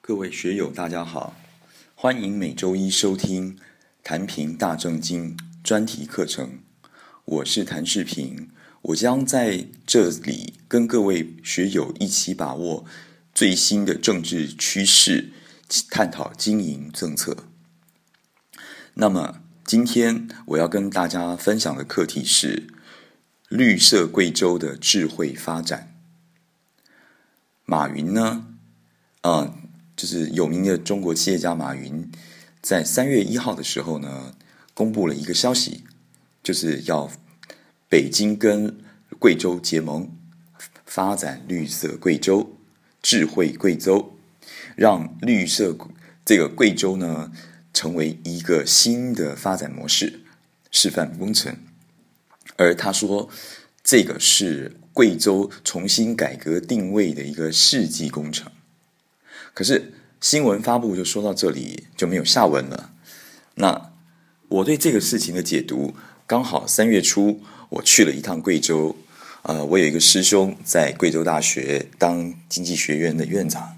各位学友，大家好，欢迎每周一收听《谈评大正经》专题课程。我是谭世平，我将在这里跟各位学友一起把握最新的政治趋势，探讨经营政策。那么，今天我要跟大家分享的课题是绿色贵州的智慧发展。马云呢？啊。就是有名的中国企业家马云，在三月一号的时候呢，公布了一个消息，就是要北京跟贵州结盟，发展绿色贵州、智慧贵州，让绿色这个贵州呢成为一个新的发展模式、示范工程。而他说，这个是贵州重新改革定位的一个世纪工程。可是新闻发布就说到这里就没有下文了。那我对这个事情的解读，刚好三月初我去了一趟贵州，呃，我有一个师兄在贵州大学当经济学院的院长，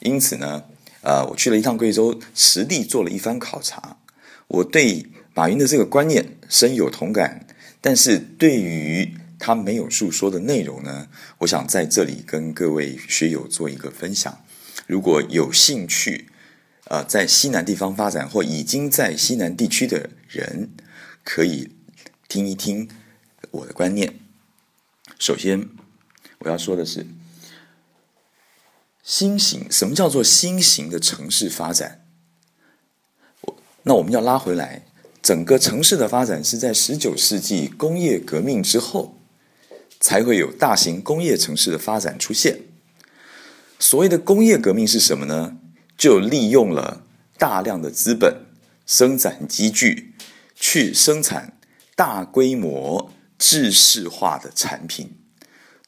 因此呢，呃，我去了一趟贵州，实地做了一番考察。我对马云的这个观念深有同感，但是对于他没有述说的内容呢，我想在这里跟各位学友做一个分享。如果有兴趣，呃，在西南地方发展或已经在西南地区的人，可以听一听我的观念。首先，我要说的是，新型什么叫做新型的城市发展？我那我们要拉回来，整个城市的发展是在十九世纪工业革命之后，才会有大型工业城市的发展出现。所谓的工业革命是什么呢？就利用了大量的资本生产机具，去生产大规模制式化的产品，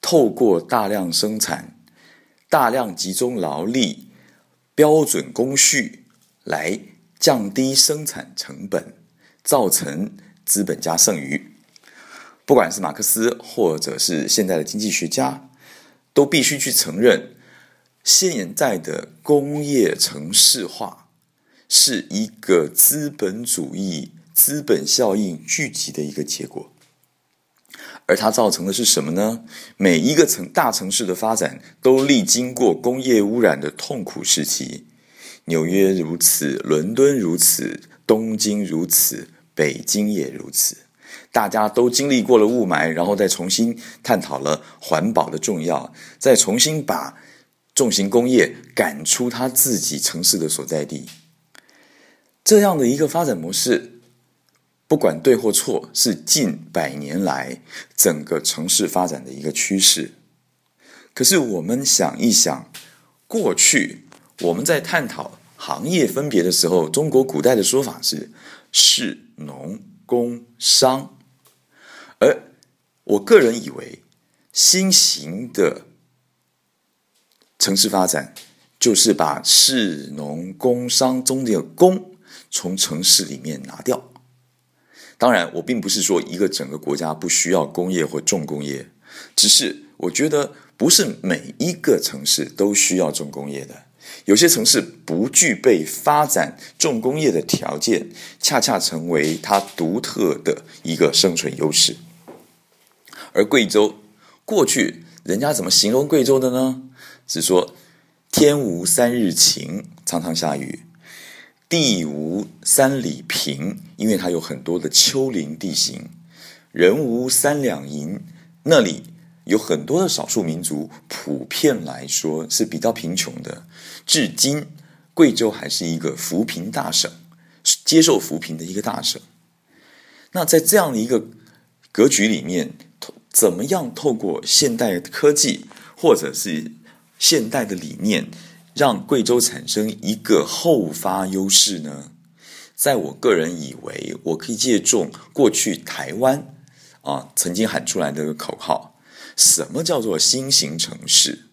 透过大量生产、大量集中劳力、标准工序来降低生产成本，造成资本家剩余。不管是马克思或者是现在的经济学家，都必须去承认。现在的工业城市化是一个资本主义资本效应聚集的一个结果，而它造成的是什么呢？每一个城大城市的发展都历经过工业污染的痛苦时期，纽约如此，伦敦如此，东京如此，北京也如此，大家都经历过了雾霾，然后再重新探讨了环保的重要，再重新把。重型工业赶出他自己城市的所在地，这样的一个发展模式，不管对或错，是近百年来整个城市发展的一个趋势。可是我们想一想，过去我们在探讨行业分别的时候，中国古代的说法是士、农、工、商，而我个人以为新型的。城市发展就是把士农工商中的工从城市里面拿掉。当然，我并不是说一个整个国家不需要工业或重工业，只是我觉得不是每一个城市都需要重工业的。有些城市不具备发展重工业的条件，恰恰成为它独特的一个生存优势。而贵州过去人家怎么形容贵州的呢？是说，天无三日晴，常常下雨；地无三里平，因为它有很多的丘陵地形；人无三两银，那里有很多的少数民族，普遍来说是比较贫穷的。至今，贵州还是一个扶贫大省，接受扶贫的一个大省。那在这样的一个格局里面，怎么样透过现代科技，或者是现代的理念让贵州产生一个后发优势呢？在我个人以为，我可以借重过去台湾啊曾经喊出来的口号：什么叫做新型城市？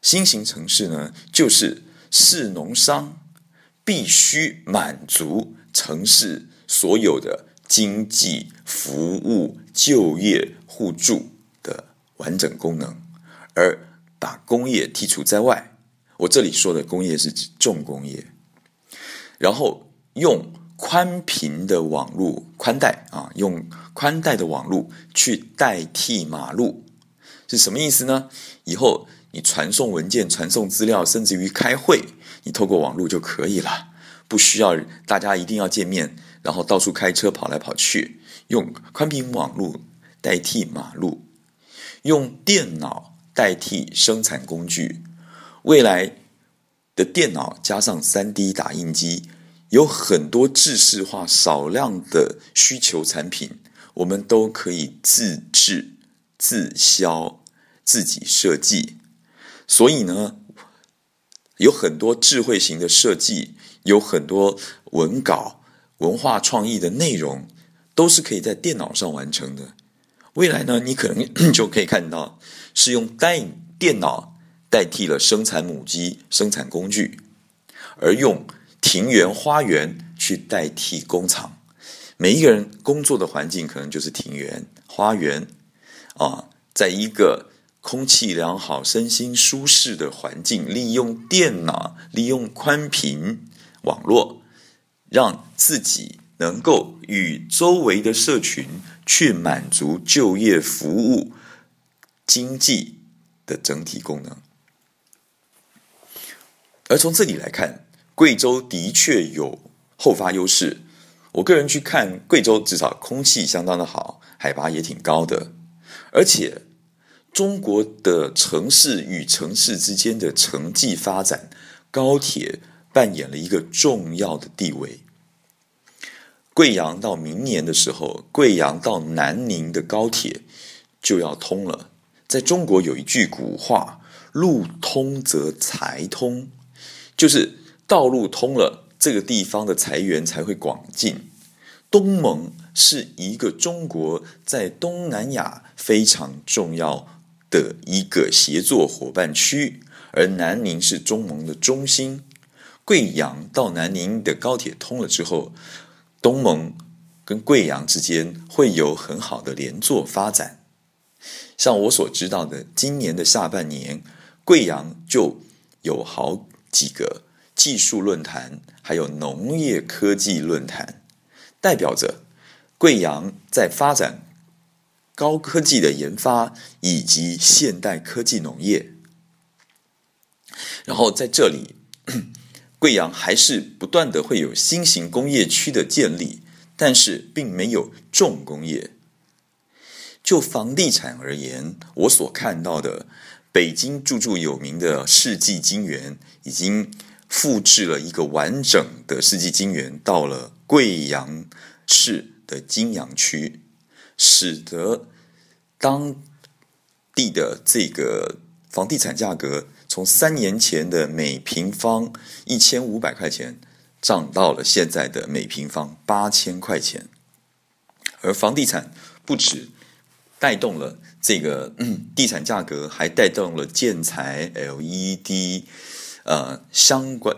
新型城市呢，就是市农商必须满足城市所有的经济、服务、就业、互助的完整功能，而把工业剔除在外，我这里说的工业是指重工业，然后用宽频的网络宽带啊，用宽带的网络去代替马路，是什么意思呢？以后你传送文件、传送资料，甚至于开会，你透过网络就可以了，不需要大家一定要见面，然后到处开车跑来跑去，用宽频网络代替马路，用电脑代替生产工具。未来的电脑加上三 D 打印机，有很多制式化、少量的需求产品，我们都可以自制、自销、自己设计。所以呢，有很多智慧型的设计，有很多文稿、文化创意的内容，都是可以在电脑上完成的。未来呢，你可能 就可以看到，是用带电脑。代替了生产母机、生产工具，而用庭园、花园去代替工厂。每一个人工作的环境可能就是庭园、花园啊，在一个空气良好、身心舒适的环境，利用电脑、利用宽频网络，让自己能够与周围的社群去满足就业、服务、经济的整体功能。而从这里来看，贵州的确有后发优势。我个人去看贵州，至少空气相当的好，海拔也挺高的。而且，中国的城市与城市之间的城际发展，高铁扮演了一个重要的地位。贵阳到明年的时候，贵阳到南宁的高铁就要通了。在中国有一句古话：“路通则财通。”就是道路通了，这个地方的财源才会广进。东盟是一个中国在东南亚非常重要的一个协作伙伴区，而南宁是中盟的中心。贵阳到南宁的高铁通了之后，东盟跟贵阳之间会有很好的连坐发展。像我所知道的，今年的下半年，贵阳就有好。几个技术论坛，还有农业科技论坛，代表着贵阳在发展高科技的研发以及现代科技农业。然后在这里，贵阳还是不断的会有新型工业区的建立，但是并没有重工业。就房地产而言，我所看到的。北京著著有名的世纪金源已经复制了一个完整的世纪金源到了贵阳市的金阳区，使得当地的这个房地产价格从三年前的每平方一千五百块钱涨到了现在的每平方八千块钱，而房地产不止。带动了这个地产价格，还带动了建材、LED，呃，相关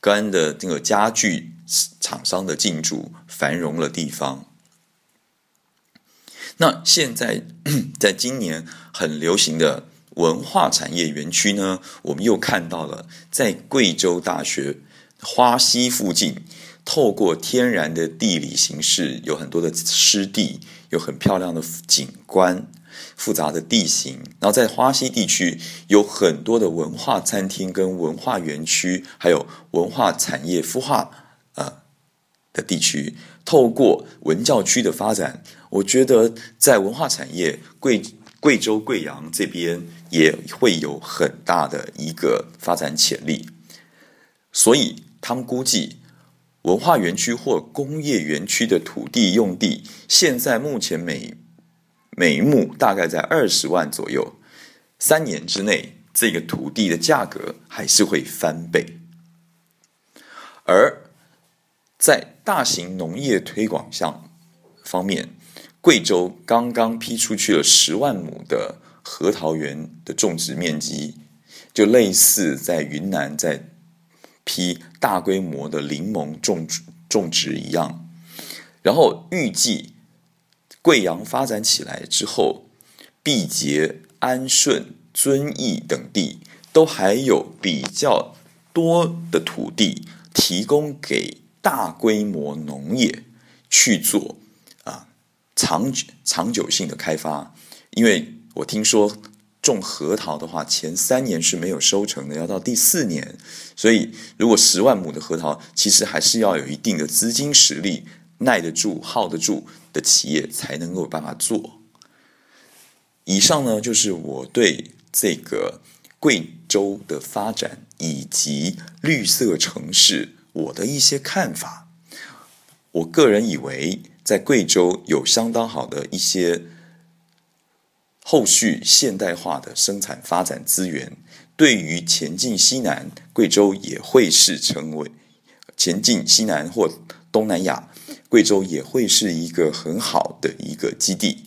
干的这个家具厂商的进驻，繁荣了地方。那现在在今年很流行的文化产业园区呢，我们又看到了在贵州大学花溪附近。透过天然的地理形势，有很多的湿地，有很漂亮的景观，复杂的地形。然后在花溪地区有很多的文化餐厅跟文化园区，还有文化产业孵化啊的地区。透过文教区的发展，我觉得在文化产业，贵贵州贵阳这边也会有很大的一个发展潜力。所以他们估计。文化园区或工业园区的土地用地，现在目前每每亩大概在二十万左右。三年之内，这个土地的价格还是会翻倍。而在大型农业推广项方面，贵州刚刚批出去了十万亩的核桃园的种植面积，就类似在云南在。批大规模的柠檬种植种植一样，然后预计贵阳发展起来之后，毕节、安顺、遵义等地都还有比较多的土地提供给大规模农业去做啊长长久性的开发，因为我听说。种核桃的话，前三年是没有收成的，要到第四年。所以，如果十万亩的核桃，其实还是要有一定的资金实力，耐得住、耗得住的企业才能够有办法做。以上呢，就是我对这个贵州的发展以及绿色城市我的一些看法。我个人以为，在贵州有相当好的一些。后续现代化的生产发展资源，对于前进西南，贵州也会是成为前进西南或东南亚，贵州也会是一个很好的一个基地。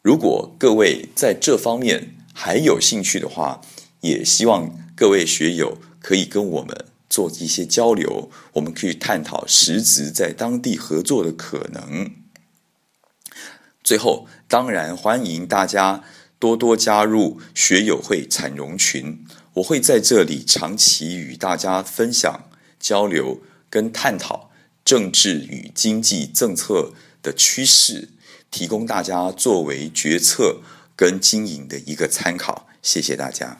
如果各位在这方面还有兴趣的话，也希望各位学友可以跟我们做一些交流，我们可以探讨实质在当地合作的可能。最后，当然欢迎大家多多加入学友会产融群，我会在这里长期与大家分享、交流跟探讨政治与经济政策的趋势，提供大家作为决策跟经营的一个参考。谢谢大家。